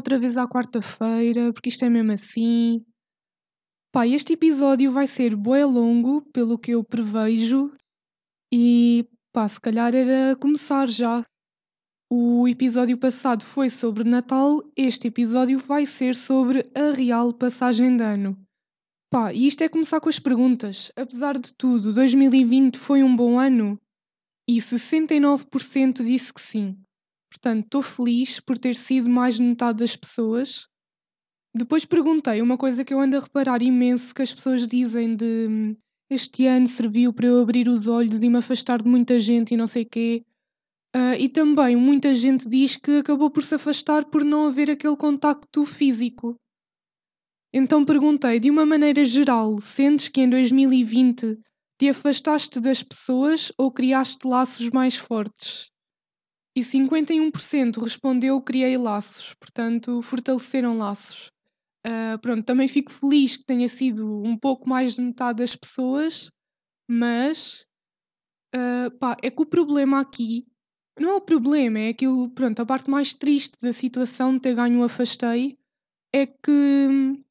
outra vez à quarta-feira, porque isto é mesmo assim. Pá, este episódio vai ser bué longo, pelo que eu prevejo, e pá, se calhar era começar já. O episódio passado foi sobre Natal, este episódio vai ser sobre a real passagem de ano. Pá, e isto é começar com as perguntas. Apesar de tudo, 2020 foi um bom ano? E 69% disse que sim. Portanto, estou feliz por ter sido mais de metade das pessoas. Depois perguntei uma coisa que eu ando a reparar imenso que as pessoas dizem de este ano serviu para eu abrir os olhos e me afastar de muita gente e não sei quê. Uh, e também muita gente diz que acabou por se afastar por não haver aquele contacto físico. Então perguntei, de uma maneira geral, sentes que em 2020 te afastaste das pessoas ou criaste laços mais fortes? E 51% respondeu criei laços, portanto, fortaleceram laços. Uh, pronto, também fico feliz que tenha sido um pouco mais de metade das pessoas, mas uh, pá, é que o problema aqui não é o problema, é aquilo, pronto, a parte mais triste da situação de ter ganho um afastei é que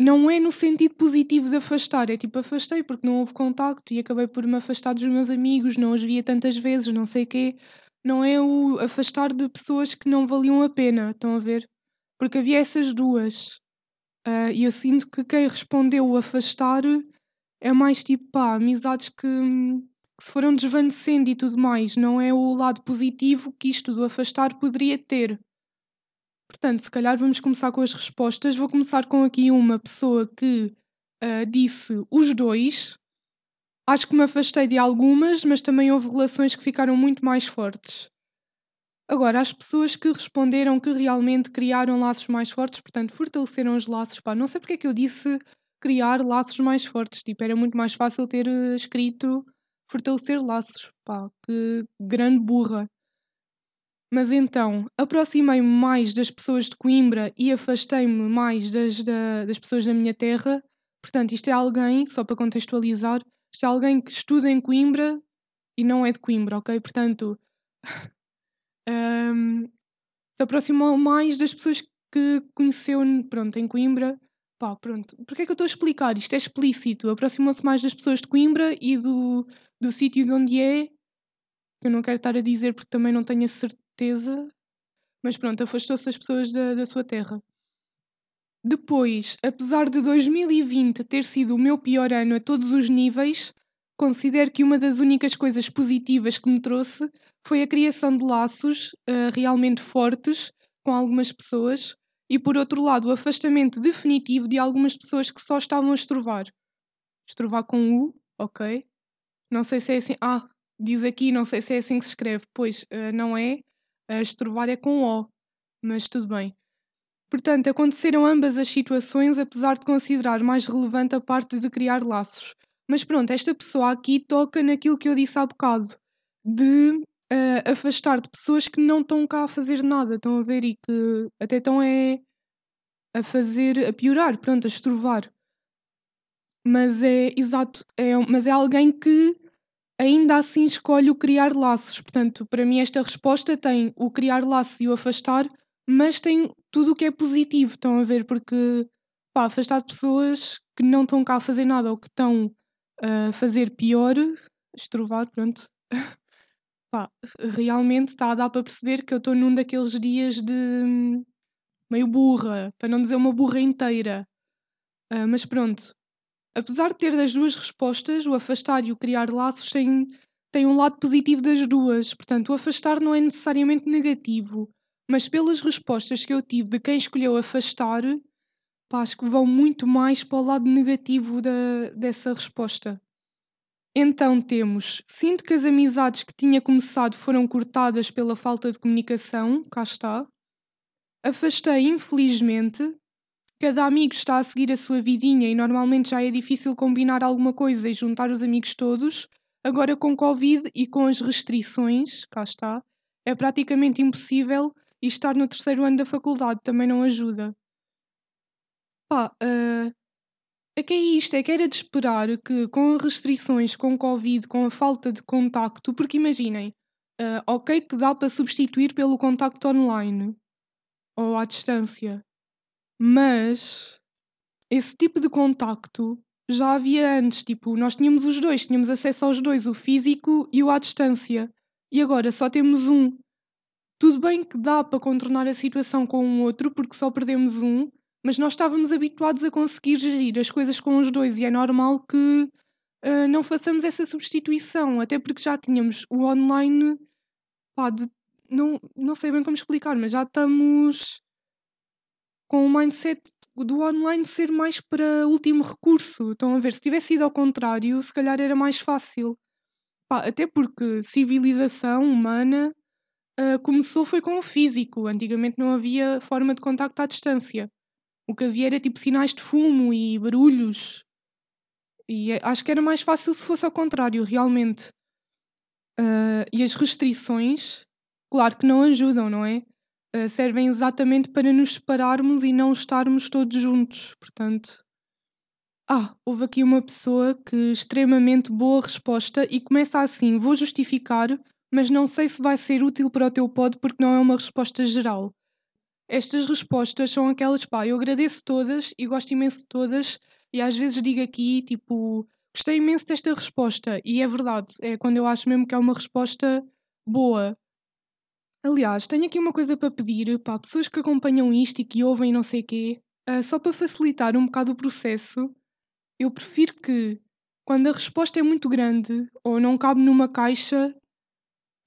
não é no sentido positivo de afastar, é tipo afastei porque não houve contacto e acabei por me afastar dos meus amigos, não os via tantas vezes, não sei o quê. Não é o afastar de pessoas que não valiam a pena, estão a ver? Porque havia essas duas. Uh, e eu sinto que quem respondeu o afastar é mais tipo, pá, amizades que, que se foram desvanecendo e tudo mais. Não é o lado positivo que isto do afastar poderia ter. Portanto, se calhar vamos começar com as respostas. Vou começar com aqui uma pessoa que uh, disse os dois. Acho que me afastei de algumas, mas também houve relações que ficaram muito mais fortes. Agora, as pessoas que responderam que realmente criaram laços mais fortes, portanto, fortaleceram os laços, pá, não sei porque é que eu disse criar laços mais fortes, tipo, era muito mais fácil ter uh, escrito fortalecer laços, pá, que grande burra. Mas então, aproximei-me mais das pessoas de Coimbra e afastei-me mais das, da, das pessoas da minha terra. Portanto, isto é alguém, só para contextualizar, é alguém que estuda em Coimbra e não é de Coimbra, ok? Portanto, um, se aproximou mais das pessoas que conheceu, pronto, em Coimbra. Pá, pronto. Porquê é que eu estou a explicar? Isto é explícito. Aproximou-se mais das pessoas de Coimbra e do, do sítio de onde é. Eu não quero estar a dizer porque também não tenho a certeza. Mas pronto, afastou-se das pessoas da, da sua terra. Depois, apesar de 2020 ter sido o meu pior ano a todos os níveis, considero que uma das únicas coisas positivas que me trouxe foi a criação de laços uh, realmente fortes com algumas pessoas e, por outro lado, o afastamento definitivo de algumas pessoas que só estavam a estrovar. Estrovar com U, ok? Não sei se é assim. Ah, diz aqui, não sei se é assim que se escreve. Pois, uh, não é. Uh, estrovar é com O, mas tudo bem. Portanto, aconteceram ambas as situações, apesar de considerar mais relevante a parte de criar laços. Mas pronto, esta pessoa aqui toca naquilo que eu disse há bocado, de uh, afastar de pessoas que não estão cá a fazer nada, estão a ver, e que até estão é, a fazer, a piorar, pronto, a estrovar. Mas é, exato, é, mas é alguém que ainda assim escolhe o criar laços. Portanto, para mim esta resposta tem o criar laços e o afastar, mas tem tudo o que é positivo, estão a ver, porque pá, afastar de pessoas que não estão cá a fazer nada ou que estão a fazer pior, estrovar, pronto. pá, realmente está a dar para perceber que eu estou num daqueles dias de hum, meio burra, para não dizer uma burra inteira. Uh, mas pronto, apesar de ter das duas respostas, o afastar e o criar laços têm, têm um lado positivo das duas. Portanto, o afastar não é necessariamente negativo, mas pelas respostas que eu tive de quem escolheu afastar, pá, acho que vão muito mais para o lado negativo da, dessa resposta. Então temos: sinto que as amizades que tinha começado foram cortadas pela falta de comunicação, cá está. Afastei, infelizmente, Cada amigo está a seguir a sua vidinha e normalmente já é difícil combinar alguma coisa e juntar os amigos todos. Agora, com Covid e com as restrições, cá está, é praticamente impossível e estar no terceiro ano da faculdade também não ajuda. Pá, uh, é que é isto, é que era de esperar que com restrições, com Covid, com a falta de contacto, porque imaginem, uh, ok que dá para substituir pelo contacto online, ou à distância. Mas esse tipo de contacto já havia antes, tipo, nós tínhamos os dois, tínhamos acesso aos dois, o físico e o à distância. E agora só temos um. Tudo bem que dá para contornar a situação com um outro, porque só perdemos um, mas nós estávamos habituados a conseguir gerir as coisas com os dois e é normal que uh, não façamos essa substituição, até porque já tínhamos o online, pá, de, não, não sei bem como explicar, mas já estamos com o mindset do online ser mais para último recurso. Estão a ver, se tivesse sido ao contrário, se calhar era mais fácil. Pá, até porque civilização humana uh, começou foi com o físico. Antigamente não havia forma de contacto à distância. O que havia era tipo sinais de fumo e barulhos. E acho que era mais fácil se fosse ao contrário, realmente. Uh, e as restrições, claro que não ajudam, não é? Uh, servem exatamente para nos separarmos e não estarmos todos juntos. Portanto, ah, houve aqui uma pessoa que extremamente boa resposta e começa assim: vou justificar, mas não sei se vai ser útil para o teu pod porque não é uma resposta geral. Estas respostas são aquelas, pá, eu agradeço todas e gosto imenso de todas, e às vezes digo aqui, tipo, gostei imenso desta resposta, e é verdade, é quando eu acho mesmo que é uma resposta boa. Aliás, tenho aqui uma coisa para pedir para pessoas que acompanham isto e que ouvem não sei quê, uh, só para facilitar um bocado o processo, eu prefiro que, quando a resposta é muito grande ou não cabe numa caixa,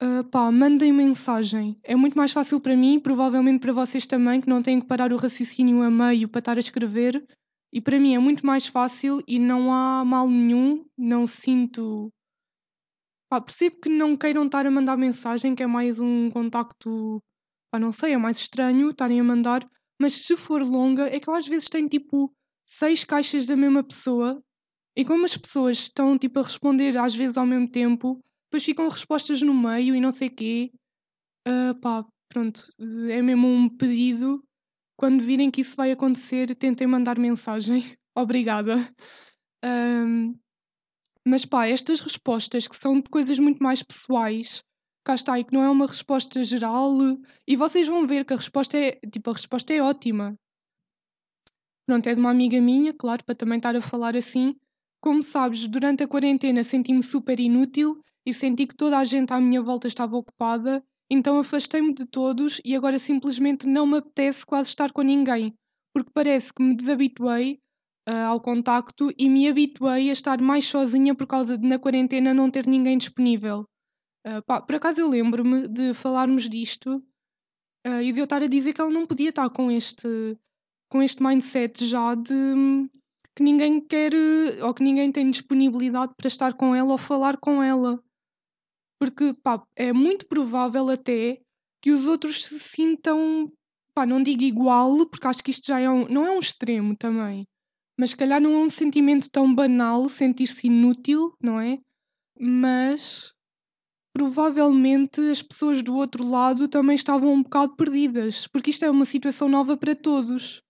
Uh, pá, mandem mensagem. É muito mais fácil para mim, provavelmente para vocês também, que não têm que parar o raciocínio a meio para estar a escrever. E para mim é muito mais fácil e não há mal nenhum, não sinto. Pá, percebo que não queiram estar a mandar mensagem, que é mais um contacto. Pá, não sei, é mais estranho estarem a mandar, mas se for longa, é que eu às vezes tenho tipo seis caixas da mesma pessoa e como as pessoas estão tipo a responder às vezes ao mesmo tempo depois ficam respostas no meio e não sei quê. Uh, pá, pronto, é mesmo um pedido. Quando virem que isso vai acontecer, tentem mandar mensagem. Obrigada. Um, mas pá, estas respostas que são de coisas muito mais pessoais, cá está, e que não é uma resposta geral, e vocês vão ver que a resposta é, tipo, a resposta é ótima. Pronto, é de uma amiga minha, claro, para também estar a falar assim. Como sabes, durante a quarentena senti-me super inútil e senti que toda a gente à minha volta estava ocupada, então afastei-me de todos e agora simplesmente não me apetece quase estar com ninguém, porque parece que me desabituei uh, ao contacto e me habituei a estar mais sozinha por causa de na quarentena não ter ninguém disponível. Uh, pá, por acaso eu lembro-me de falarmos disto uh, e de eu estar a dizer que ela não podia estar com este, com este mindset já de hum, que ninguém quer ou que ninguém tem disponibilidade para estar com ela ou falar com ela. Porque, pá, é muito provável até que os outros se sintam, pá, não digo igual, porque acho que isto já é um, não é um extremo também, mas se calhar não é um sentimento tão banal sentir-se inútil, não é? Mas provavelmente as pessoas do outro lado também estavam um bocado perdidas, porque isto é uma situação nova para todos.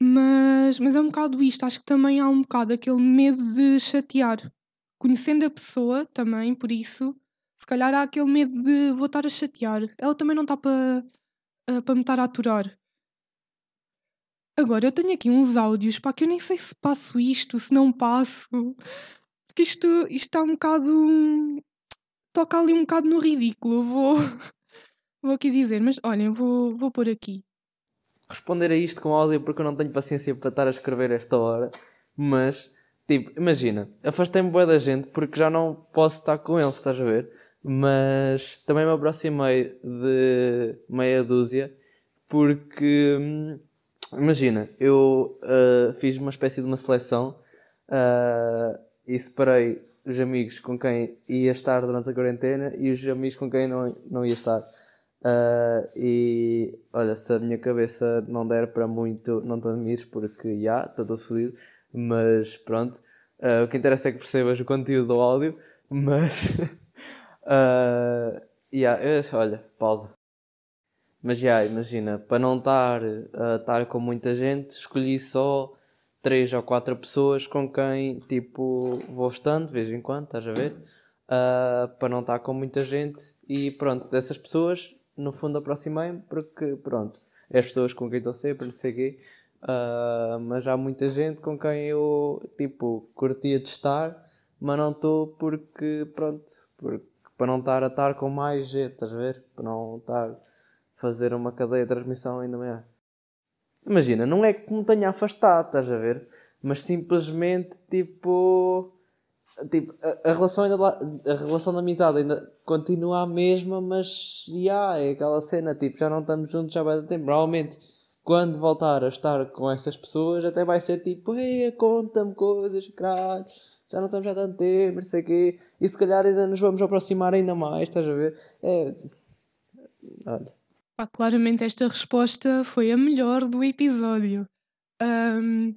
Mas, mas é um bocado isto, acho que também há um bocado aquele medo de chatear. Conhecendo a pessoa também, por isso, se calhar há aquele medo de vou estar a chatear. Ela também não está para uh, para me estar a aturar. Agora, eu tenho aqui uns áudios, pá, que eu nem sei se passo isto, se não passo. Porque isto, isto está um bocado. toca ali um bocado no ridículo. Vou, vou aqui dizer, mas olhem, vou, vou pôr aqui. Responder a isto com áudio porque eu não tenho paciência para estar a escrever esta hora. Mas, tipo, imagina, afastei-me boa da gente porque já não posso estar com eles, estás a ver? mas também me aproximei de meia dúzia porque hum, imagina, eu uh, fiz uma espécie de uma seleção uh, e separei os amigos com quem ia estar durante a quarentena e os amigos com quem não, não ia estar. Uh, e olha, se a minha cabeça não der para muito, não te admires porque já, está tudo fodido, mas pronto. o que interessa é que percebas o conteúdo do áudio, mas Uh, yeah, eu, olha, pausa. Mas já, yeah, imagina, para não estar estar com muita gente, escolhi só três ou quatro pessoas com quem, tipo, vou estando de vez em quando, estás a ver? Uh, para não estar com muita gente e pronto, dessas pessoas, no fundo aproximei-me porque, pronto, é as pessoas com quem estou sempre, não sei quê. Uh, mas há muita gente com quem eu, tipo, curtia de estar, mas não estou porque, pronto, porque, para não estar a estar com mais gente, estás a ver? Para não estar a fazer uma cadeia de transmissão ainda maior. Imagina, não é que me tenha afastado, estás a ver? Mas simplesmente, tipo, tipo a, a relação ainda a relação da amizade ainda continua a mesma, mas já yeah, é aquela cena, tipo, já não estamos juntos já vai dar tempo. Provavelmente quando voltar a estar com essas pessoas até vai ser tipo, ei, conta-me coisas, caralho, já não estamos há tanto tempo, não sei quê, e se calhar ainda nos vamos aproximar ainda mais, estás a ver? É. Olha. Claramente esta resposta foi a melhor do episódio. Um,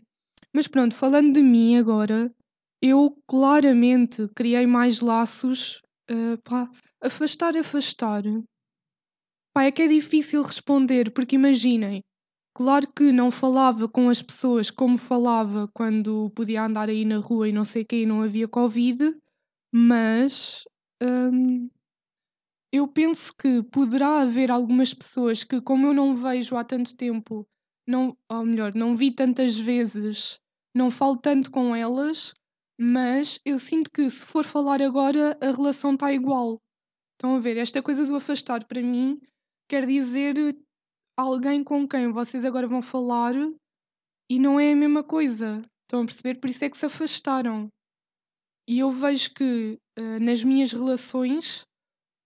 mas pronto, falando de mim agora, eu claramente criei mais laços. Uh, pá, afastar, afastar. Pá, é que é difícil responder, porque imaginem, claro que não falava com as pessoas como falava quando podia andar aí na rua e não sei o que, e não havia Covid, mas hum, eu penso que poderá haver algumas pessoas que, como eu não vejo há tanto tempo, não, ou melhor, não vi tantas vezes, não falo tanto com elas, mas eu sinto que se for falar agora a relação está igual. Estão a ver? Esta coisa do afastar para mim quer dizer alguém com quem vocês agora vão falar e não é a mesma coisa. Estão a perceber? Por isso é que se afastaram. E eu vejo que uh, nas minhas relações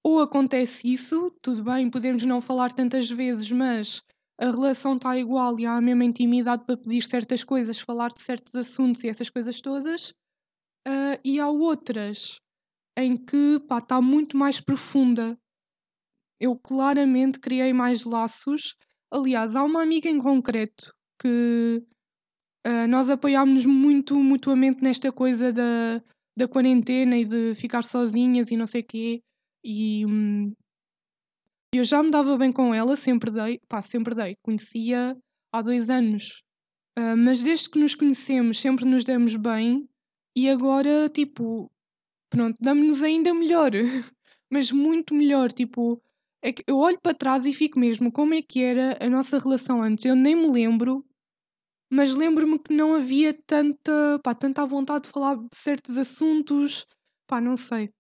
ou acontece isso, tudo bem, podemos não falar tantas vezes, mas a relação está igual e há a mesma intimidade para pedir certas coisas, falar de certos assuntos e essas coisas todas, Uh, e há outras em que está muito mais profunda. Eu claramente criei mais laços. Aliás, há uma amiga em concreto que uh, nós apoiámos-nos muito mutuamente nesta coisa da, da quarentena e de ficar sozinhas e não sei o quê. E hum, eu já me dava bem com ela, sempre dei, pá, sempre dei. Conhecia há dois anos. Uh, mas desde que nos conhecemos, sempre nos demos bem e agora, tipo, pronto, damos-nos ainda melhor, mas muito melhor. Tipo, é que eu olho para trás e fico mesmo como é que era a nossa relação antes. Eu nem me lembro, mas lembro-me que não havia tanta, pá, tanta vontade de falar de certos assuntos, pá, não sei.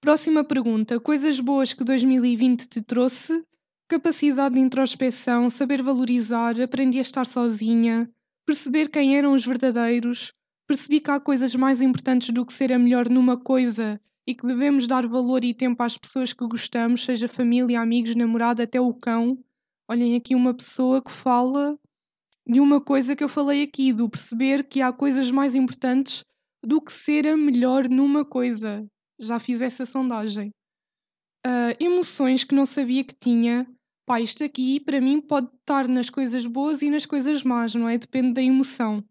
Próxima pergunta: coisas boas que 2020 te trouxe? Capacidade de introspeção, saber valorizar, aprendi a estar sozinha, perceber quem eram os verdadeiros, percebi que há coisas mais importantes do que ser a melhor numa coisa e que devemos dar valor e tempo às pessoas que gostamos, seja família, amigos, namorado, até o cão. Olhem aqui uma pessoa que fala de uma coisa que eu falei aqui, do perceber que há coisas mais importantes do que ser a melhor numa coisa. Já fiz essa sondagem. Uh, emoções que não sabia que tinha. Pá, isto aqui para mim pode estar nas coisas boas e nas coisas más, não é? Depende da emoção.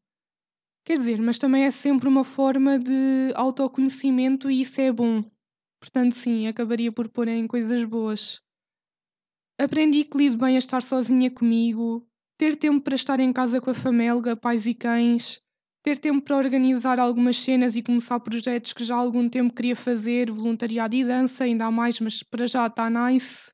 Quer dizer, mas também é sempre uma forma de autoconhecimento e isso é bom. Portanto, sim, acabaria por pôr em coisas boas. Aprendi que lido bem a estar sozinha comigo, ter tempo para estar em casa com a família, pais e cães, ter tempo para organizar algumas cenas e começar projetos que já há algum tempo queria fazer, voluntariado e dança, ainda há mais, mas para já está nice.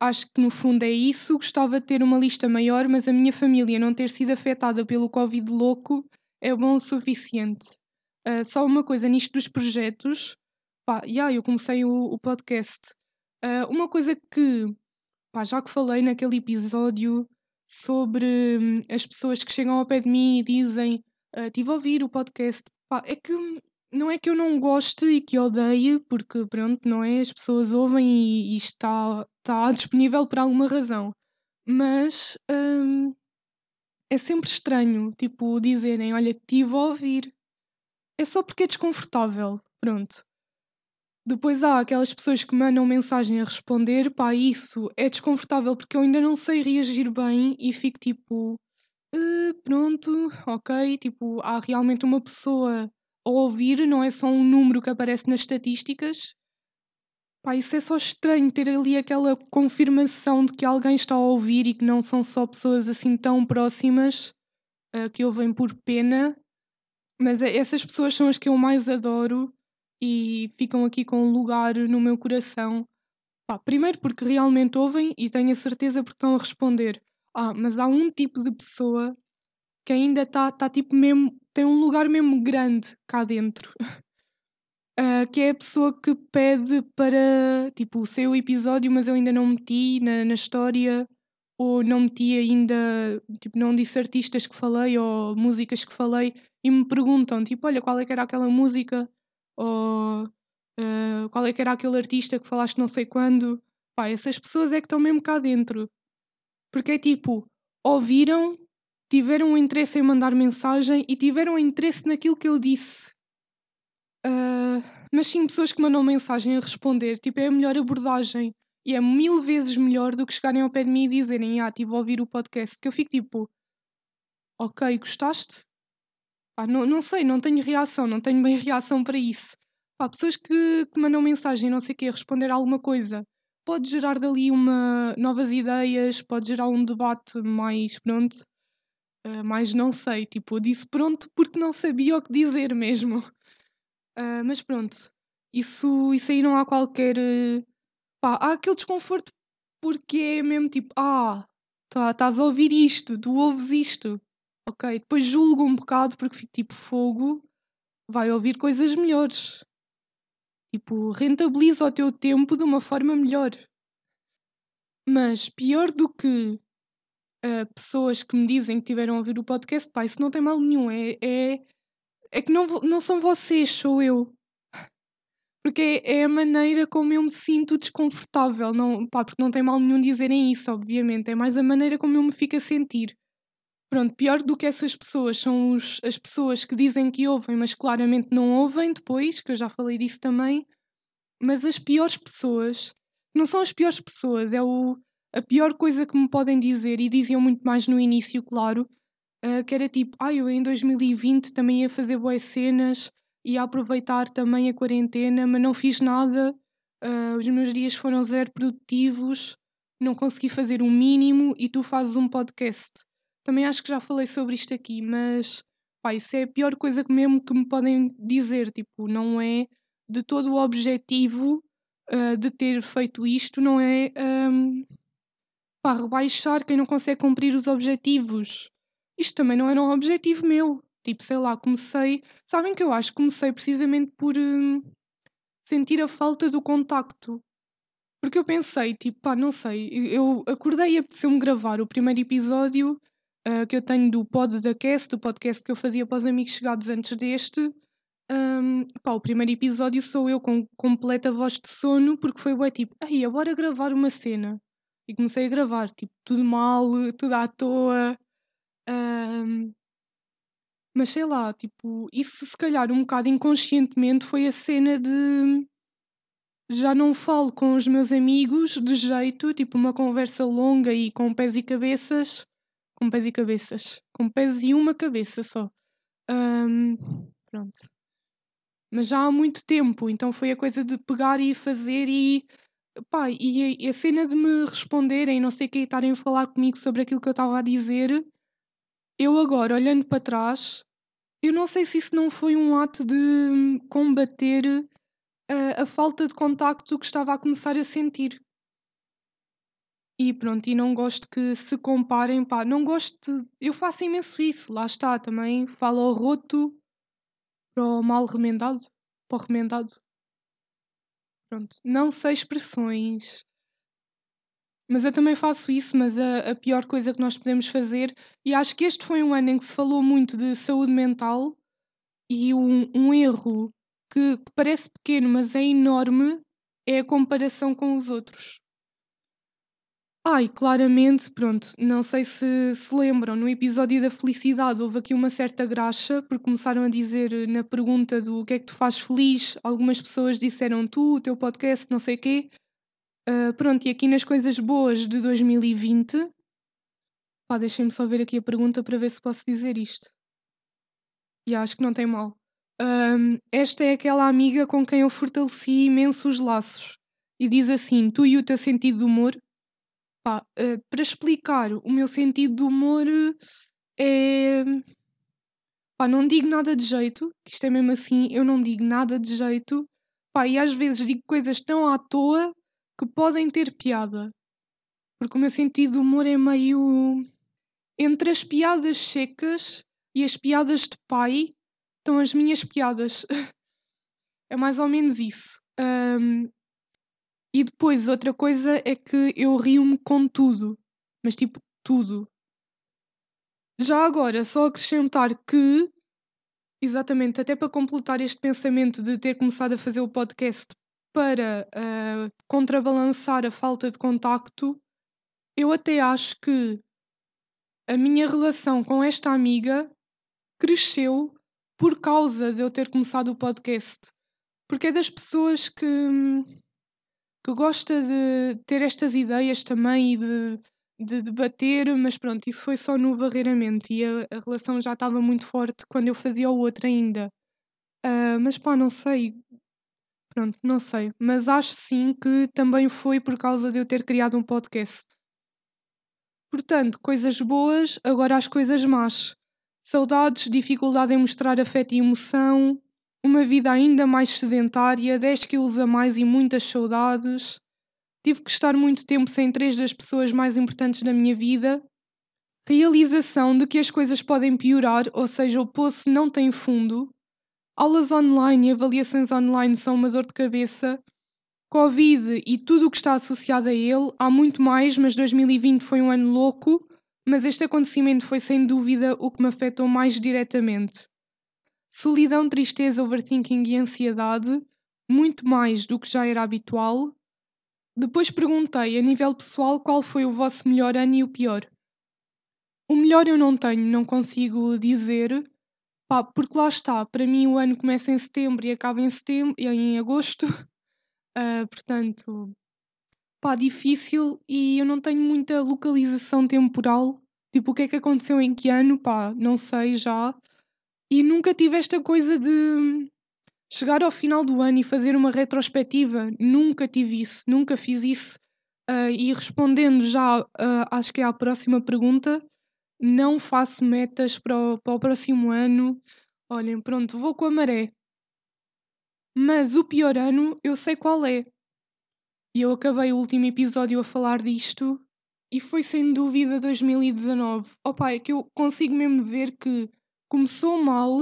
Acho que no fundo é isso. Gostava de ter uma lista maior, mas a minha família não ter sido afetada pelo Covid louco é bom o suficiente. Uh, só uma coisa nisto dos projetos, pá, yeah, eu comecei o, o podcast. Uh, uma coisa que, pá, já que falei naquele episódio sobre hum, as pessoas que chegam ao pé de mim e dizem uh, a ouvir o podcast, pá, é que não é que eu não goste e que odeie, porque pronto, não é? As pessoas ouvem e, e está, está disponível por alguma razão. Mas hum, é sempre estranho, tipo, dizerem, olha, estive a ouvir. É só porque é desconfortável, pronto. Depois há aquelas pessoas que mandam mensagem a responder, pá, isso é desconfortável porque eu ainda não sei reagir bem e fico tipo, uh, pronto, ok, tipo, há realmente uma pessoa a ouvir, não é só um número que aparece nas estatísticas. Pá, isso é só estranho ter ali aquela confirmação de que alguém está a ouvir e que não são só pessoas assim tão próximas uh, que ouvem por pena. Mas é, essas pessoas são as que eu mais adoro e ficam aqui com um lugar no meu coração. Pá, primeiro porque realmente ouvem e tenho a certeza porque estão a responder. Ah, mas há um tipo de pessoa que ainda está tá, tipo mesmo, tem um lugar mesmo grande cá dentro. uh, que é a pessoa que pede para, tipo, sei o episódio, mas eu ainda não meti na, na história, ou não meti ainda, tipo, não disse artistas que falei ou músicas que falei, e me perguntam, tipo, olha, qual é que era aquela música, ou uh, qual é que era aquele artista que falaste não sei quando. Pá, essas pessoas é que estão mesmo cá dentro. Porque é tipo, ouviram, tiveram um interesse em mandar mensagem e tiveram interesse naquilo que eu disse. Uh, mas sim, pessoas que mandam mensagem a responder, tipo, é a melhor abordagem. E é mil vezes melhor do que chegarem ao pé de mim e dizerem, ah, estive a ouvir o podcast. Que eu fico tipo, ok, gostaste? Ah, não, não sei, não tenho reação, não tenho bem reação para isso. Pá, pessoas que, que mandam mensagem, não sei o quê, responder a alguma coisa, pode gerar dali uma, novas ideias, pode gerar um debate mais pronto, uh, mais não sei, tipo, eu disse pronto porque não sabia o que dizer mesmo. Uh, mas pronto, isso, isso aí não há qualquer. Uh, pá, há aquele desconforto porque é mesmo tipo, ah, tá, estás a ouvir isto, tu ouves isto. Ok, depois julgo um bocado porque fico tipo fogo, vai ouvir coisas melhores. Tipo, rentabiliza o teu tempo de uma forma melhor. Mas pior do que uh, pessoas que me dizem que tiveram a ouvir o podcast, pá, isso não tem mal nenhum. É, é, é que não, não são vocês, sou eu. Porque é, a maneira como eu me sinto desconfortável. Não, pá, porque não tem mal nenhum dizerem isso, obviamente. É mais a maneira como eu me fico a sentir. Pronto, pior do que essas pessoas são os, as pessoas que dizem que ouvem, mas claramente não ouvem depois, que eu já falei disso também. Mas as piores pessoas, não são as piores pessoas, é o, a pior coisa que me podem dizer, e diziam muito mais no início, claro, uh, que era tipo, ah, eu em 2020 também ia fazer boas cenas, ia aproveitar também a quarentena, mas não fiz nada, uh, os meus dias foram zero produtivos, não consegui fazer o mínimo e tu fazes um podcast. Também acho que já falei sobre isto aqui, mas pá, isso é a pior coisa que mesmo que me podem dizer. Tipo, não é de todo o objetivo uh, de ter feito isto, não é um, pá, rebaixar quem não consegue cumprir os objetivos. Isto também não era um objetivo meu. Tipo, sei lá, comecei. Sabem que eu acho que comecei precisamente por um, sentir a falta do contacto. Porque eu pensei, tipo, pá, não sei, eu acordei e apeteceu-me gravar o primeiro episódio uh, que eu tenho do Pod da Cast, do podcast que eu fazia para os amigos chegados antes deste. Um, pá, o primeiro episódio sou eu com completa voz de sono, porque foi bué tipo, aí, bora gravar uma cena. E comecei a gravar, tipo, tudo mal, tudo à toa. Um, mas sei lá, tipo, isso se calhar um bocado inconscientemente foi a cena de já não falo com os meus amigos de jeito, tipo uma conversa longa e com pés e cabeças, com pés e cabeças. Com pés e uma cabeça só. Um, pronto. Mas já há muito tempo, então foi a coisa de pegar e fazer e. Pá, e, a cena de me responderem, não sei o que, estarem a falar comigo sobre aquilo que eu estava a dizer. Eu agora, olhando para trás, eu não sei se isso não foi um ato de combater a, a falta de contacto que estava a começar a sentir. E pronto, e não gosto que se comparem, pá, não gosto, de... eu faço imenso isso, lá está, também falo ao roto para o mal remendado, para o remendado. Pronto, não sei expressões, mas eu também faço isso, mas a, a, pior coisa que nós podemos fazer, e acho que este foi um ano em que se falou muito de saúde mental, e um, um erro que, que parece pequeno, mas é enorme, é a comparação com os outros. Ai, claramente, pronto, não sei se se lembram, no episódio da felicidade houve aqui uma certa graxa, porque começaram a dizer na pergunta do o que é que tu fazes feliz, algumas pessoas disseram tu, o teu podcast, não sei o quê. Uh, pronto, e aqui nas coisas boas de 2020, pá, deixem-me só ver aqui a pergunta para ver se posso dizer isto. E acho que não tem mal. Um, esta é aquela amiga com quem eu fortaleci imenso os laços. E diz assim: Tu e o teu sentido de humor Pá, uh, para explicar o meu sentido de humor é. Pá, não digo nada de jeito, isto é mesmo assim, eu não digo nada de jeito. Pá, e às vezes digo coisas tão à toa que podem ter piada. Porque o meu sentido de humor é meio. Entre as piadas secas e as piadas de pai estão as minhas piadas. é mais ou menos isso. Um, e depois, outra coisa é que eu rio-me com tudo. Mas tipo, tudo. Já agora, só acrescentar que, exatamente, até para completar este pensamento de ter começado a fazer o podcast para uh, contrabalançar a falta de contacto, eu até acho que a minha relação com esta amiga cresceu por causa de eu ter começado o podcast. Porque é das pessoas que, que gosta de ter estas ideias também e de, de debater, mas pronto, isso foi só no varreiramente e a, a relação já estava muito forte quando eu fazia o outro ainda. Uh, mas pá, não sei, Pronto, não sei, mas acho sim que também foi por causa de eu ter criado um podcast. Portanto, coisas boas, agora as coisas más. Saudades, dificuldade em mostrar afeto e emoção, uma vida ainda mais sedentária, 10 quilos a mais e muitas saudades. Tive que estar muito tempo sem três das pessoas mais importantes da minha vida. Realização de que as coisas podem piorar, ou seja, o poço não tem fundo. Aulas online e avaliações online são uma dor de cabeça. Covid e tudo o que está associado a ele, há muito mais, mas 2020 foi um ano louco, mas este acontecimento foi sem dúvida o que me afetou mais diretamente. Solidão, tristeza, overthinking e ansiedade, muito mais do que já era habitual. Depois perguntei, a nível pessoal, qual foi o vosso melhor ano e o pior. O melhor eu não tenho, não consigo dizer, pá, porque lá está, para mim o ano começa em setembro e acaba em setembro, em agosto, uh, portanto, pá, difícil e eu não tenho muita localização temporal, tipo, o que é que aconteceu em que ano, pá, não sei já, e nunca tive esta coisa de chegar ao final do ano e fazer uma retrospectiva, nunca tive isso, nunca fiz isso, uh, e respondendo já, uh, acho que é a próxima pergunta, não faço metas para o, para o próximo ano. Olhem, pronto, vou com a maré. Mas o pior ano eu sei qual é. E eu acabei o último episódio a falar disto e foi sem dúvida 2019. Opa, é que eu consigo mesmo ver que começou mal,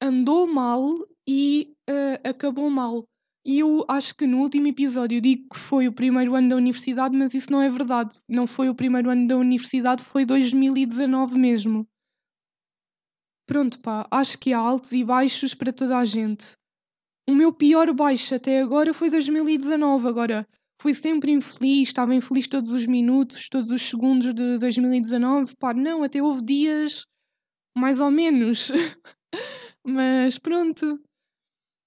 andou mal e uh, acabou mal. E eu acho que no último episódio digo que foi o primeiro ano da universidade, mas isso não é verdade. Não foi o primeiro ano da universidade, foi 2019 mesmo. Pronto, pá, acho que há altos e baixos para toda a gente. O meu pior baixo até agora foi 2019. Agora, fui sempre infeliz, estava infeliz todos os minutos, todos os segundos de 2019. Pá, não, até houve dias mais ou menos. mas pronto,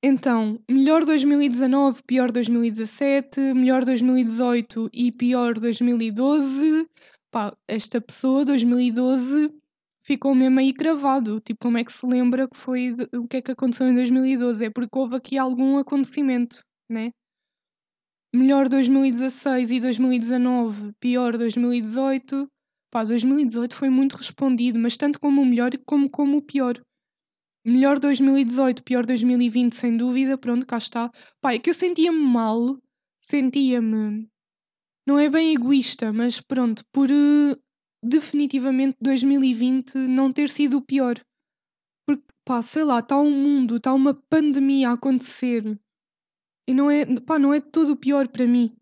então, melhor 2019, pior 2017, melhor 2018 e pior 2012. Pá, esta pessoa, 2012, ficou mesmo aí cravado. Tipo, como é que se lembra que foi o que é que aconteceu em 2012? É porque houve aqui algum acontecimento, né? Melhor 2016 e 2019, pior 2018. Pá, 2018 foi muito respondido, mas tanto como o melhor como como o pior. Melhor 2018, pior 2020, sem dúvida. Pronto, cá está. Pai, é que eu sentia-me mal, sentia-me. Não é bem egoísta, mas pronto, por uh, definitivamente 2020 não ter sido o pior. Porque, pá, sei lá, está um mundo, está uma pandemia a acontecer. E não é, pá, não é todo o pior para mim.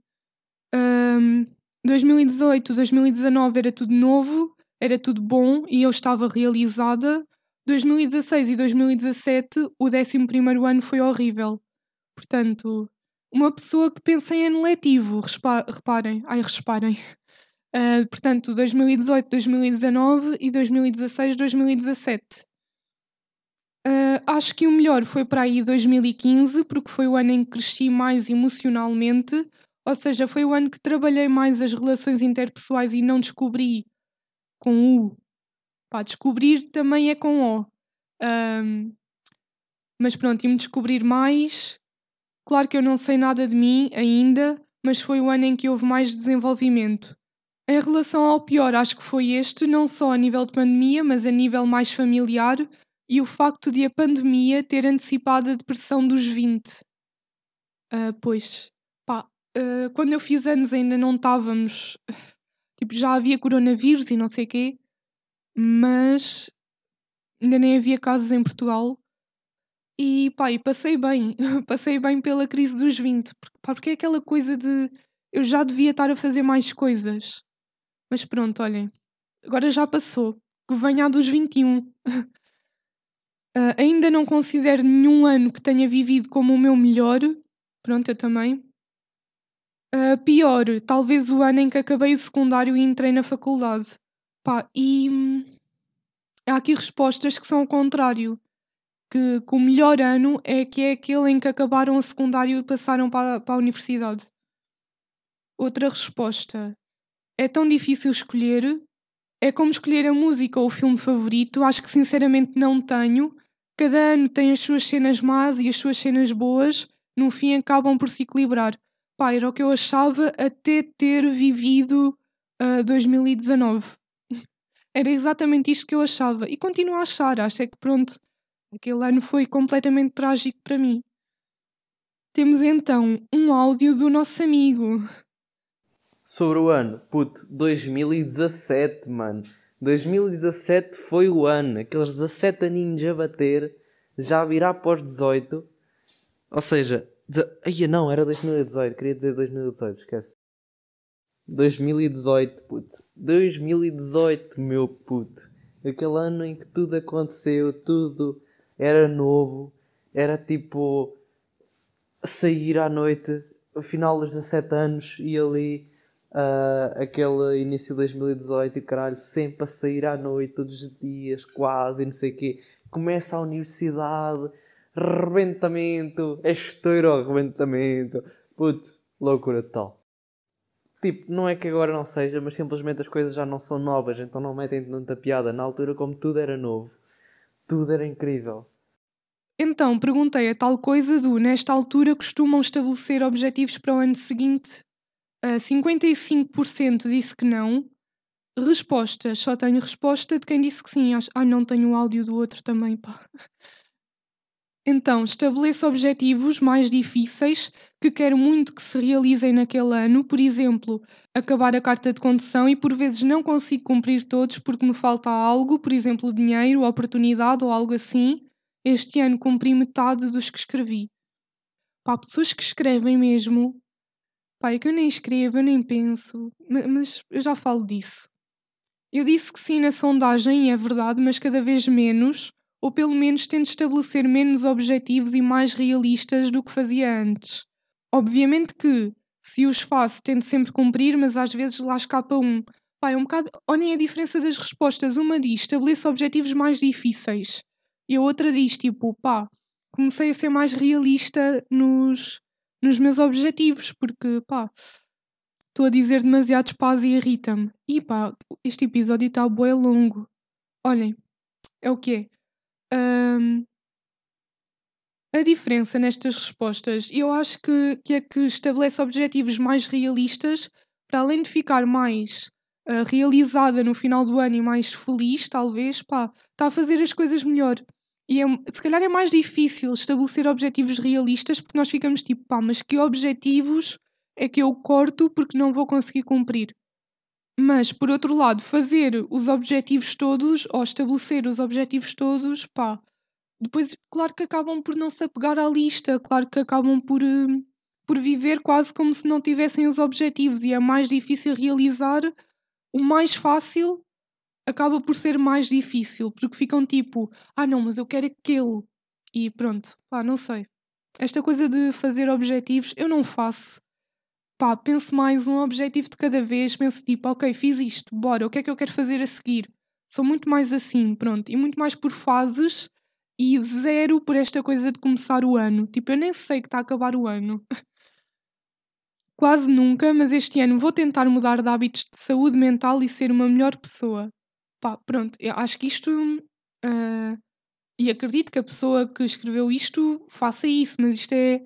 Um, 2018, 2019 era tudo novo, era tudo bom e eu estava realizada 2016 e 2017, o 11 ano foi horrível. Portanto, uma pessoa que pensa em ano letivo, reparem, ai, reparem. Uh, portanto, 2018, 2019 e 2016, 2017. Uh, acho que o melhor foi para aí 2015, porque foi o ano em que cresci mais emocionalmente, ou seja, foi o ano que trabalhei mais as relações interpessoais e não descobri com o Pá, descobrir também é com O. Um, mas pronto, e-me descobrir mais. Claro que eu não sei nada de mim ainda, mas foi o ano em que houve mais desenvolvimento. Em relação ao pior, acho que foi este, não só a nível de pandemia, mas a nível mais familiar, e o facto de a pandemia ter antecipado a depressão dos 20. Uh, pois, pá, uh, quando eu fiz anos ainda não estávamos. Tipo, já havia coronavírus e não sei quê, mas ainda nem havia casos em Portugal. E pá, e passei bem, passei bem pela crise dos 20, porque, é aquela coisa de eu já devia estar a fazer mais coisas. Mas pronto, olhem, agora já passou, que venha a dos 21. uh, ainda não considero nenhum ano que tenha vivido como o meu melhor, pronto, eu também. Uh, pior, talvez o ano em que acabei o secundário e entrei na faculdade. Pá, e hum, há aqui respostas que são o contrário. Que, que, o melhor ano é que é aquele em que acabaram o secundário e passaram para, para a universidade. Outra resposta. É tão difícil escolher. É como escolher a música ou o filme favorito. Acho que sinceramente não tenho. Cada ano tem as suas cenas más e as suas cenas boas. No fim acabam por se equilibrar pá, era o que eu achava até ter vivido uh, ah, 2019. Era exatamente isto que eu achava. E continuo a achar. Acho é que pronto, aquele ano foi completamente trágico para mim. Temos então um áudio do nosso amigo. Sobre o ano, puto, 2017, mano. 2017 foi o ano, aqueles 17 aninhos a bater, já virá os 18. Ou seja, Ai, não, era 2018, queria dizer 2018, esquece. 2018, puto. 2018, meu puto. Aquele ano em que tudo aconteceu, tudo era novo, era tipo sair à noite, final dos 17 anos e ali uh, aquele início de 2018 e caralho, sempre a sair à noite, todos os dias, quase, não sei o quê. Começa a universidade rebentamento, é estouro arrebentamento. Puto, loucura total. Tipo, não é que agora não seja, mas simplesmente as coisas já não são novas, então não metem tanta piada. Na altura, como tudo era novo, tudo era incrível. Então, perguntei a tal coisa do nesta altura costumam estabelecer objetivos para o ano seguinte? Uh, 55% disse que não. Respostas, só tenho resposta de quem disse que sim. Ah, não tenho o áudio do outro também, pá. Então, estabeleça objetivos mais difíceis que quero muito que se realizem naquele ano, por exemplo, acabar a carta de condução e por vezes não consigo cumprir todos porque me falta algo, por exemplo, dinheiro, oportunidade ou algo assim. Este ano cumpri metade dos que escrevi. Pá, pessoas que escrevem mesmo. Pá, é que eu nem escrevo, eu nem penso, mas eu já falo disso. Eu disse que sim na sondagem, é verdade, mas cada vez menos ou pelo menos tento estabelecer menos objetivos e mais realistas do que fazia antes. Obviamente que, se os faço, tento sempre cumprir, mas às vezes lá escapa um. Pá, é um bocado. Olhem a diferença das respostas. Uma diz estabeleço objetivos mais difíceis e a outra diz tipo, pá, comecei a ser mais realista nos, nos meus objetivos, porque, pá, estou a dizer demasiados pás e irrita-me. E pá, este episódio está bué longo. Olhem, é o que é. A diferença nestas respostas, eu acho que, que é que estabelece objetivos mais realistas, para além de ficar mais uh, realizada no final do ano e mais feliz, talvez, pá, está a fazer as coisas melhor. E é, se calhar é mais difícil estabelecer objetivos realistas porque nós ficamos tipo, pá, mas que objetivos é que eu corto porque não vou conseguir cumprir? Mas, por outro lado, fazer os objetivos todos, ou estabelecer os objetivos todos, pá, depois, claro que acabam por não se apegar à lista, claro que acabam por, uh, por viver quase como se não tivessem os objetivos e é mais difícil realizar. O mais fácil acaba por ser mais difícil, porque ficam tipo, ah não, mas eu quero aquele. E pronto, pá, não sei. Esta coisa de fazer objetivos eu não faço pá, penso mais um objetivo de cada vez, penso tipo, ok, fiz isto, bora, o que é que eu quero fazer a seguir? Sou muito mais assim, pronto, e muito mais por fases e zero por esta coisa de começar o ano. Tipo, eu nem sei que está a acabar o ano. Quase nunca, mas este ano vou tentar mudar de hábitos de saúde mental e ser uma melhor pessoa. Pá, pronto, eu acho que isto. Uh, e acredito que a pessoa que escreveu isto faça isso, mas isto é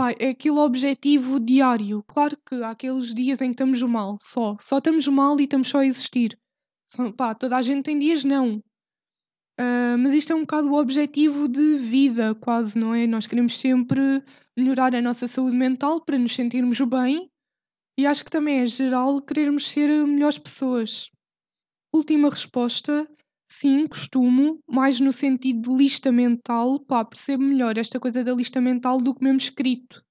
Pá, é aquele objetivo diário. Claro que há aqueles dias em que estamos mal, só. Só estamos mal e estamos só a existir. Só, pá, toda a gente tem dias não. Uh, mas isto é um bocado o objetivo de vida, quase, não é? Nós queremos sempre melhorar a nossa saúde mental para nos sentirmos bem e acho que também é geral querermos ser melhores pessoas. Última resposta: sim, costumo, mais no sentido de lista mental, pá, percebo melhor esta coisa da lista mental do que mesmo escrito.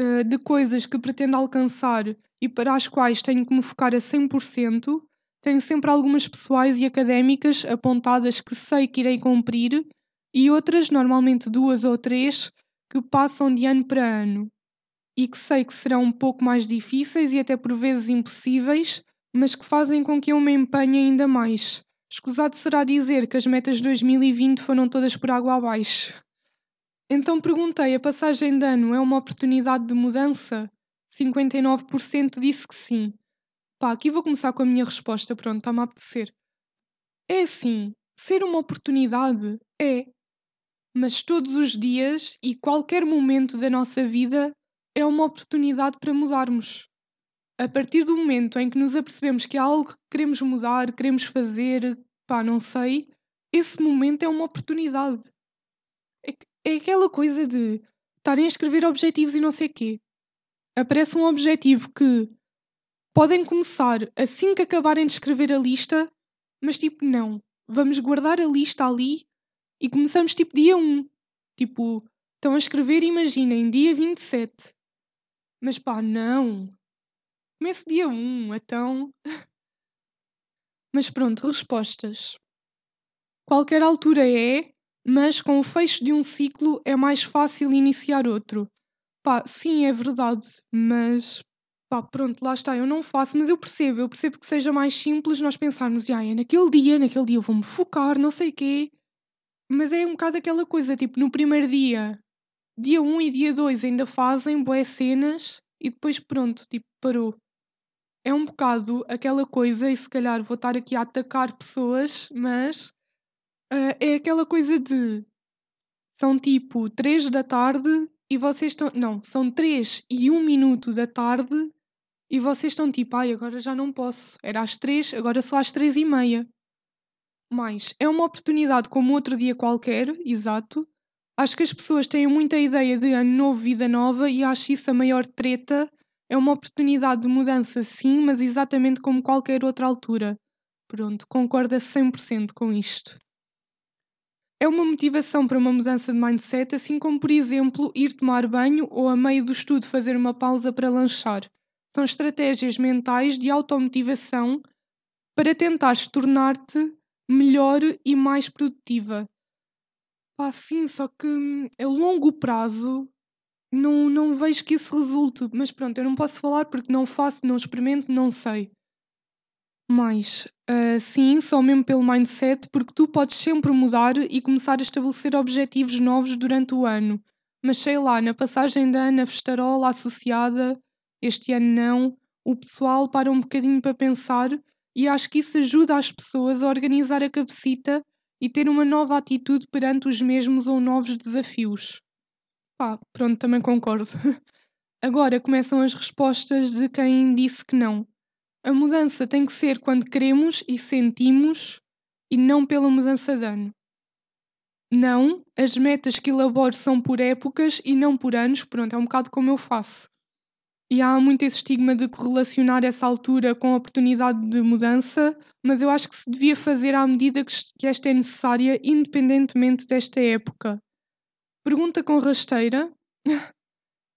Uh, de coisas que pretendo alcançar e para as quais tenho que me focar a 100%, tenho sempre algumas pessoais e académicas apontadas que sei que irei cumprir e outras, normalmente duas ou três, que passam de ano para ano e que sei que serão um pouco mais difíceis e até por vezes impossíveis, mas que fazem com que eu me empenhe ainda mais. Escusado será dizer que as metas de 2020 foram todas por água abaixo. Então perguntei: a passagem de ano é uma oportunidade de mudança? 59% disse que sim. Pá, aqui vou começar com a minha resposta, pronto, está-me a apetecer. É assim, ser uma oportunidade é, mas todos os dias e qualquer momento da nossa vida é uma oportunidade para mudarmos. A partir do momento em que nos apercebemos que há algo que queremos mudar, queremos fazer, pá, não sei, esse momento é uma oportunidade. É, é aquela coisa de estarem a escrever objetivos e não sei o quê. Aparece um objetivo que podem começar assim que acabarem de escrever a lista, mas tipo, não. Vamos guardar a lista ali e começamos tipo dia 1. Tipo, estão a escrever, imaginem, dia 27. Mas pá, não. Comece dia 1, então. Mas pronto, respostas. Qualquer altura é, mas com o fecho de um ciclo é mais fácil iniciar outro. Pá, sim, é verdade, mas pá, pronto, lá está, eu não faço, mas eu percebo, eu percebo que seja mais simples nós pensarmos, ah, é naquele dia, naquele dia eu vou-me focar, não sei quê. Mas é um bocado aquela coisa, tipo, no primeiro dia, dia 1 e dia 2 ainda fazem boas cenas e depois pronto, tipo, parou. É um bocado aquela coisa, e se calhar vou estar aqui a atacar pessoas, mas uh, é aquela coisa de são tipo 3 da tarde e vocês estão. Não, são 3 e 1 minuto da tarde e vocês estão tipo, ai, agora já não posso. Era às 3, agora só às 3 e meia. Mas é uma oportunidade como outro dia qualquer, exato. Acho que as pessoas têm muita ideia de ano novo, vida nova e acho isso a maior treta. É uma oportunidade de mudança, sim, mas exatamente como qualquer outra altura. Pronto, concorda 100% com isto é uma motivação para uma mudança de mindset, assim como, por exemplo, ir tomar banho ou, a meio do estudo, fazer uma pausa para lanchar. São estratégias mentais de automotivação para tentares tornar-te melhor e mais produtiva. Pá, sim, só que a longo prazo não, não vejo que isso resulte. Mas pronto, eu não posso falar porque não faço, não experimento, não sei. Mais, uh, sim, só mesmo pelo mindset, porque tu podes sempre mudar e começar a estabelecer objetivos novos durante o ano. Mas sei lá, na passagem de ano, a festarola associada, este ano não, o pessoal para um bocadinho para pensar e acho que isso ajuda as pessoas a organizar a cabecita e ter uma nova atitude perante os mesmos ou novos desafios. Pá, pronto, também concordo. Agora começam as respostas de quem disse que não. A mudança tem que ser quando queremos e sentimos e não pela mudança de ano. Não, as metas que elaboro são por épocas e não por anos, pronto, é um bocado como eu faço. E há muito esse estigma de correlacionar essa altura com a oportunidade de mudança, mas eu acho que se devia fazer à medida que esta é necessária, independentemente desta época. Pergunta com rasteira.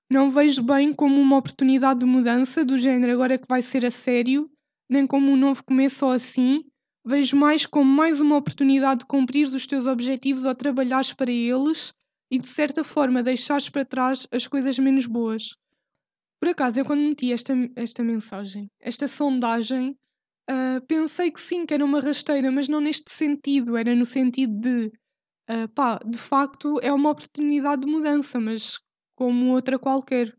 Não vejo bem como uma oportunidade de mudança, do género agora que vai ser a sério, nem como um novo começo ou assim. Vejo mais como mais uma oportunidade de cumprir os teus objetivos ou trabalhares para eles e de certa forma deixares para trás as coisas menos boas. Por acaso, eu quando meti esta, esta mensagem, esta sondagem, uh, pensei que sim, que era uma rasteira, mas não neste sentido, era no sentido de, uh, pá, de facto é uma oportunidade de mudança, mas como outra qualquer.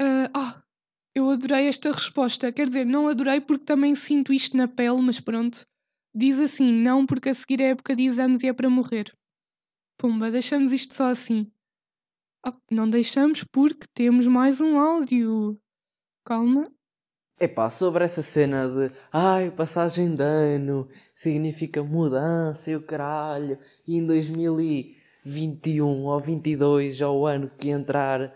Uh, ah, eu adorei esta resposta. Quer dizer, não adorei porque também sinto isto na pele, mas pronto. Diz assim: não, porque a seguir é época de exames e é para morrer. Pumba, deixamos isto só assim. Oh, não deixamos porque temos mais um áudio. Calma. Epá, sobre essa cena de ai, passagem de ano significa mudança e o caralho, e em 2021 ou 22 ou o ano que entrar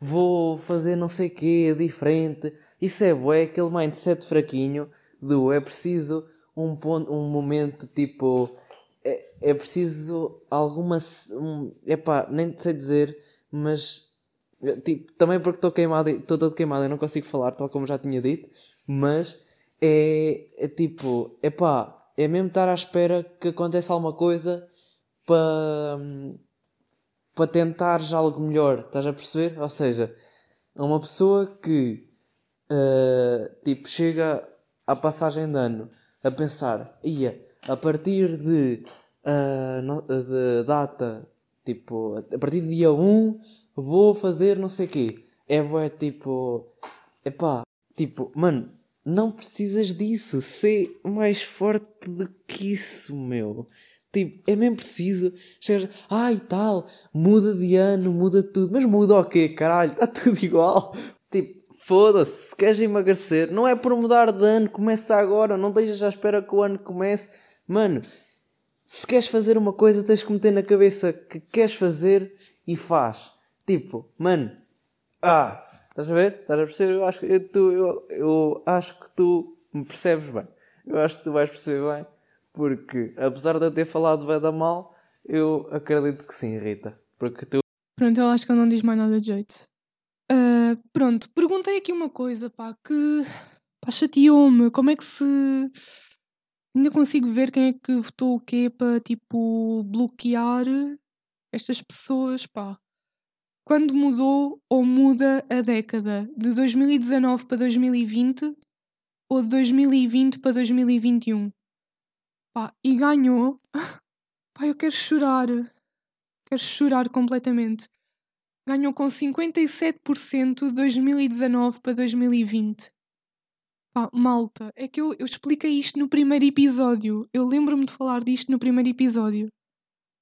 vou fazer não sei que diferente. Isso é bué, aquele mindset fraquinho do é preciso um ponto, um momento tipo é, é preciso alguma um, epá, nem sei dizer, mas Tipo, também porque estou queimado, estou todo queimado, eu não consigo falar, tal como já tinha dito, mas é, é tipo, é pá, é mesmo estar à espera que aconteça alguma coisa para para tentares algo melhor, estás a perceber? Ou seja, uma pessoa que uh, tipo chega à passagem de ano a pensar, ia, a partir de, uh, de data, tipo, a partir de dia 1 vou fazer não sei o quê. É bué tipo. Epá, tipo, mano, não precisas disso. Ser mais forte do que isso, meu. Tipo, é mesmo preciso. Chegas, ai tal, muda de ano, muda tudo. Mas muda o quê, caralho? Está tudo igual. Tipo, foda-se. Se queres emagrecer, não é por mudar de ano, começa agora. Não deixas à espera que o ano comece. Mano, se queres fazer uma coisa, tens que meter na cabeça que queres fazer e faz. Tipo, mano, ah, estás a ver? Estás a perceber? Eu acho, eu, tu, eu, eu acho que tu me percebes bem. Eu acho que tu vais perceber bem, porque apesar de eu ter falado bem da mal, eu acredito que sim, Rita. Porque tu. Pronto, eu acho que ele não diz mais nada de jeito. Uh, pronto, perguntei aqui uma coisa, pá, que pá, chateou-me. Como é que se. Ainda consigo ver quem é que votou o quê para, tipo, bloquear estas pessoas, pá quando mudou ou muda a década de 2019 para 2020 ou de 2020 para 2021. Pá, e ganhou. Pá, eu quero chorar. Quero chorar completamente. Ganhou com 57% de 2019 para 2020. Pá, malta, é que eu, eu expliquei isto no primeiro episódio. Eu lembro-me de falar disto no primeiro episódio.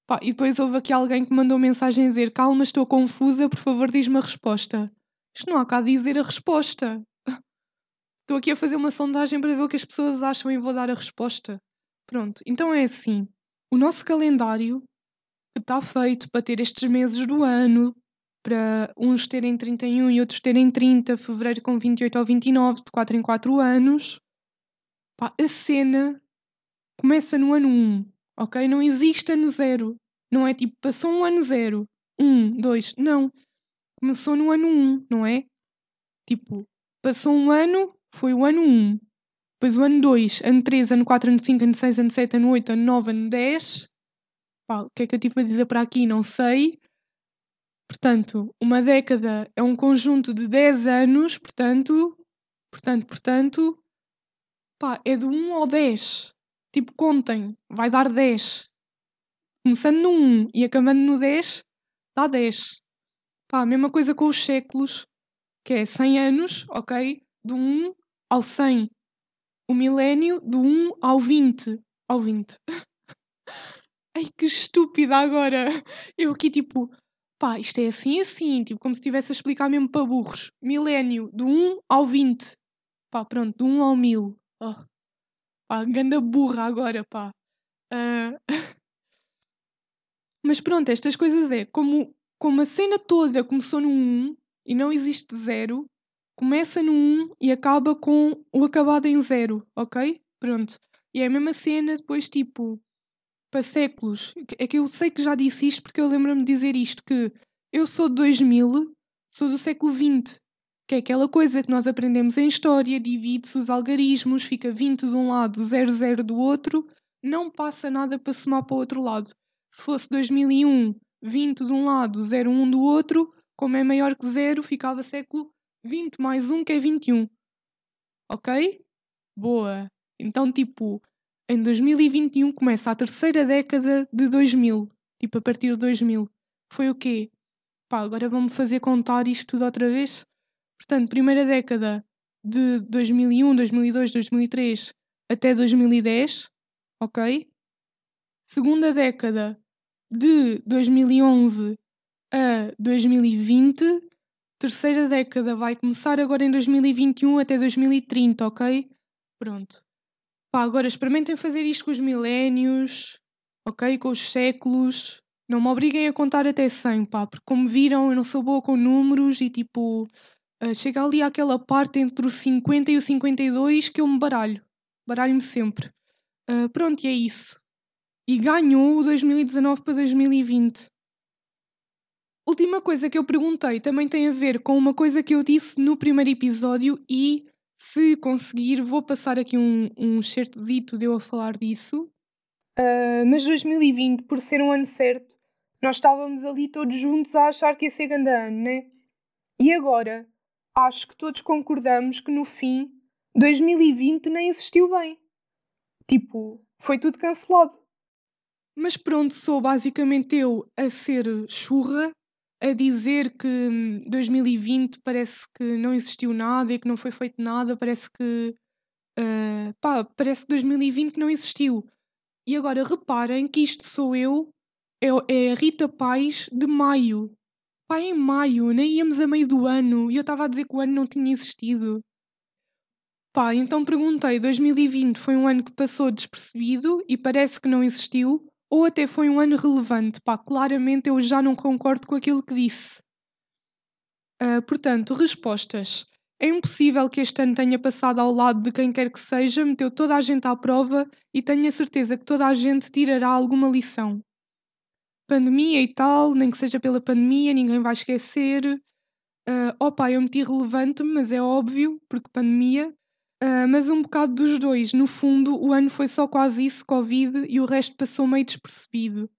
Pá, e depois houve aqui alguém que mandou mensagem a dizer: Calma, estou confusa, por favor, diz-me a resposta. Isto não há cá a dizer a resposta. Estou aqui a fazer uma sondagem para ver o que as pessoas acham e vou dar a resposta. Pronto, então é assim: o nosso calendário está feito para ter estes meses do ano, para uns terem 31 e outros terem 30, fevereiro com 28 ou 29, de 4 em 4 anos. Pá, a cena começa no ano 1, ok? Não existe ano 0. Não é tipo, passou um ano zero, um, dois, não. Começou no ano um, não é? Tipo, passou um ano, foi o ano um. Depois o ano 2, ano 3, ano 4, ano 5, ano 6, ano 7, ano 8, ano 9, ano 10. Pá, o que é que eu tive a dizer para aqui? Não sei. Portanto, uma década é um conjunto de 10 anos, portanto, portanto, portanto, pá, é de 1 ao 10. Tipo, contem, vai dar 10 começando no 1 e acabando no 10, dá 10. Pá, mesma coisa com os séculos, que é 100 anos, ok? Do 1 ao 100. O milénio, do 1 ao 20. Ao 20. Ai, que estúpida agora! Eu aqui, tipo, pá, isto é assim assim, tipo, como se estivesse a explicar mesmo para burros. Milénio, do 1 ao 20. Pá, pronto, do 1 ao 1000. Oh. Pá, ganda burra agora, pá. Uh... Mas pronto, estas coisas é como, como a cena toda começou no 1 e não existe 0, começa no 1 e acaba com o acabado em 0, ok? Pronto. E é a mesma cena depois, tipo, para séculos. É que eu sei que já disse isto porque eu lembro-me de dizer isto: que eu sou de 2000, sou do século XX. Que é aquela coisa que nós aprendemos em história, divide-se os algarismos, fica 20 de um lado, 00 do outro, não passa nada para somar para o outro lado. Se fosse 2001, 20 de um lado, 01 do outro, como é maior que zero, ficava século 20 mais 1, que é 21. Ok? Boa. Então, tipo, em 2021 começa a terceira década de 2000. Tipo, a partir de 2000. Foi o quê? Pá, agora vamos fazer contar isto tudo outra vez. Portanto, primeira década de 2001, 2002, 2003 até 2010. Ok? Segunda década de 2011 a 2020, terceira década vai começar agora em 2021 até 2030, ok? Pronto. Pá, agora experimentem fazer isto com os milénios, ok? Com os séculos. Não me obriguem a contar até 100, pá, porque como viram, eu não sou boa com números e tipo, uh, chega ali àquela parte entre o 50 e o 52 que eu me baralho. Baralho-me sempre. Uh, pronto, e é isso. E ganhou o 2019 para 2020. Última coisa que eu perguntei também tem a ver com uma coisa que eu disse no primeiro episódio e se conseguir vou passar aqui um, um certozito de eu a falar disso. Uh, mas 2020, por ser um ano certo, nós estávamos ali todos juntos a achar que ia ser grande ano, né? E agora, acho que todos concordamos que no fim, 2020 nem existiu bem. Tipo, foi tudo cancelado. Mas pronto, sou basicamente eu a ser churra, a dizer que 2020 parece que não existiu nada e que não foi feito nada, parece que. Uh, pá, parece que 2020 não existiu. E agora reparem que isto sou eu é, é a Rita Paz de maio. Pá, em maio, nem íamos a meio do ano e eu estava a dizer que o ano não tinha existido. Pá, então perguntei: 2020 foi um ano que passou despercebido e parece que não existiu, ou até foi um ano relevante? Pá, claramente eu já não concordo com aquilo que disse. Uh, portanto, respostas. É impossível que este ano tenha passado ao lado de quem quer que seja, meteu toda a gente à prova e tenho a certeza que toda a gente tirará alguma lição pandemia e tal, nem que seja pela pandemia, ninguém vai esquecer. Uh, opa, eu meti relevante, mas é óbvio, porque pandemia. Uh, mas um bocado dos dois. No fundo, o ano foi só quase isso, Covid, e o resto passou meio despercebido.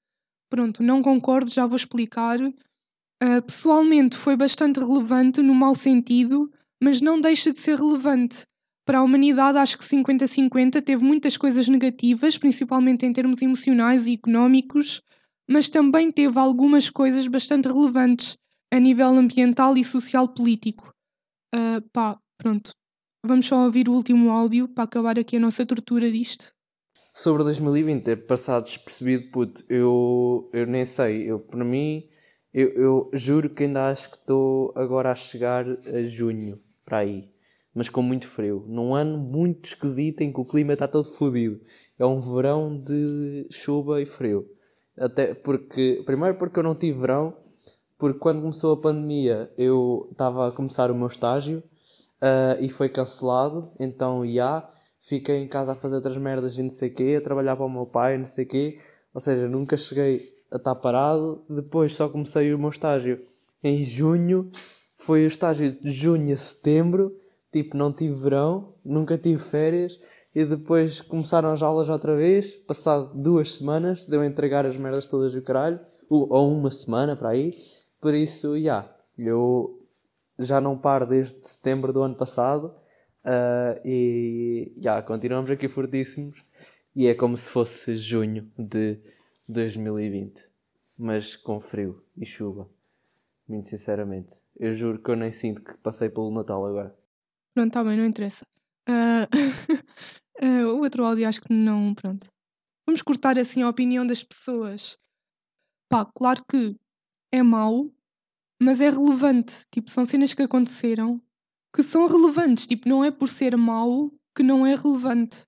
Pronto, não concordo, já vou explicar. Uh, pessoalmente, foi bastante relevante no mau sentido, mas não deixa de ser relevante. Para a humanidade, acho que 50-50 teve muitas coisas negativas, principalmente em termos emocionais e económicos, mas também teve algumas coisas bastante relevantes a nível ambiental e social político. Uh, pá, pronto. Vamos só ouvir o último áudio para acabar aqui a nossa tortura disto. Sobre 2020 ter passado despercebido, puto, eu, eu nem sei. Eu, para mim, eu, eu juro que ainda acho que estou agora a chegar a junho, para aí. Mas com muito frio. Num ano muito esquisito em que o clima está todo fodido. É um verão de chuva e frio. Até porque, primeiro porque eu não tive verão, porque quando começou a pandemia eu estava a começar o meu estágio uh, e foi cancelado, então já fiquei em casa a fazer outras merdas e não sei quê, a trabalhar para o meu pai, não sei quê, ou seja, nunca cheguei a estar parado, depois só comecei o meu estágio em junho, foi o estágio de junho a setembro, tipo, não tive verão, nunca tive férias, e depois começaram as aulas outra vez, passado duas semanas, deu a entregar as merdas todas do caralho, ou uma semana para aí, por isso, já, yeah, eu já não paro desde setembro do ano passado, uh, e já, yeah, continuamos aqui fortíssimos, e é como se fosse junho de 2020, mas com frio e chuva, muito sinceramente. Eu juro que eu nem sinto que passei pelo Natal agora. Não, está bem, não interessa. Uh... Uh, o outro áudio acho que não, pronto. Vamos cortar assim a opinião das pessoas. Pá, claro que é mau, mas é relevante. Tipo, são cenas que aconteceram que são relevantes. Tipo, não é por ser mau que não é relevante.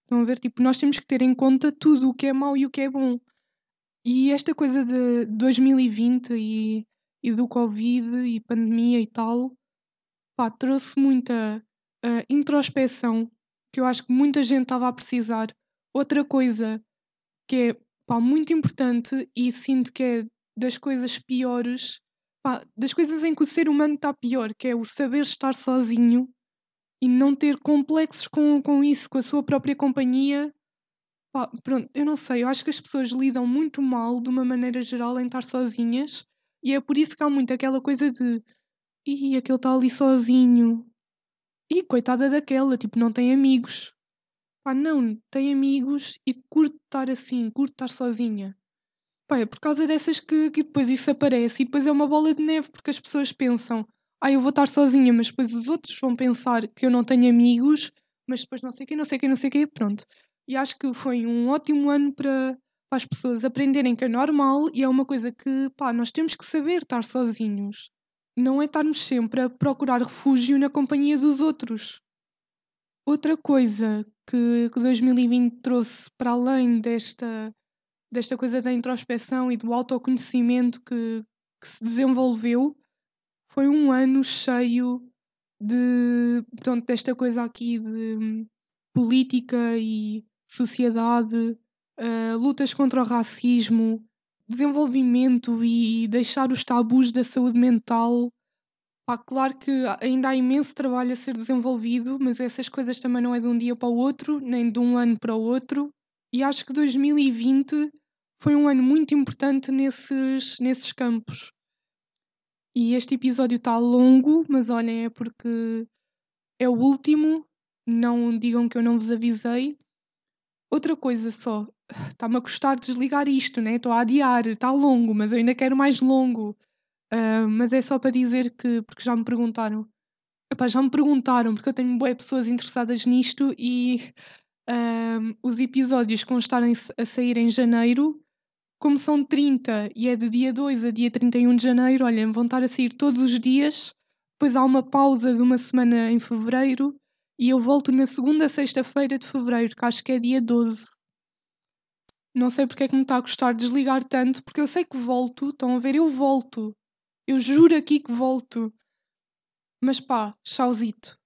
Estão a ver? Tipo, nós temos que ter em conta tudo o que é mau e o que é bom. E esta coisa de 2020 e, e do Covid e pandemia e tal, pá, trouxe muita uh, introspeção que eu acho que muita gente estava a precisar. Outra coisa que é pá, muito importante e sinto que é das coisas piores, pá, das coisas em que o ser humano está pior, que é o saber estar sozinho e não ter complexos com, com isso, com a sua própria companhia. Pá, pronto, eu não sei, eu acho que as pessoas lidam muito mal, de uma maneira geral, em estar sozinhas, e é por isso que há muito aquela coisa de e aquele está ali sozinho, e coitada daquela, tipo, não tem amigos. Pá, não, tem amigos e curto estar assim, curto estar sozinha. Pá, é por causa dessas que, que depois isso aparece e depois é uma bola de neve porque as pessoas pensam, ah, eu vou estar sozinha, mas depois os outros vão pensar que eu não tenho amigos, mas depois não sei quê, não sei quê, não sei quê, pronto. E acho que foi um ótimo ano para, para as pessoas aprenderem que é normal e é uma coisa que, pá, nós temos que saber estar sozinhos. Não é estarmos sempre a procurar refúgio na companhia dos outros. Outra coisa que, que 2020 trouxe para além desta, desta coisa da introspeção e do autoconhecimento que, que se desenvolveu foi um ano cheio de portanto, desta coisa aqui de política e sociedade, uh, lutas contra o racismo, desenvolvimento e deixar os tabus da saúde mental. Pá, claro que ainda há imenso trabalho a ser desenvolvido, mas essas coisas também não é de um dia para o outro, nem de um ano para o outro. E acho que 2020 foi um ano muito importante nesses, nesses campos. E este episódio está longo, mas olhem, é porque é o último. Não digam que eu não vos avisei. Outra coisa só, está-me a custar desligar isto, né? Estou a adiar, está longo, mas eu ainda quero mais longo. Uh, mas é só para dizer que, porque já me perguntaram, Epá, já me perguntaram, porque eu tenho boas pessoas interessadas nisto e uh, os episódios que vão estar a sair em janeiro, como são 30 e é de dia 2 a dia 31 de janeiro, olhem, vão estar a sair todos os dias. Depois há uma pausa de uma semana em fevereiro e eu volto na segunda sexta-feira de fevereiro, que acho que é dia 12. Não sei porque é que me está a custar desligar tanto, porque eu sei que volto, estão a ver? Eu volto. Eu juro aqui que volto. Mas pá, chauzito.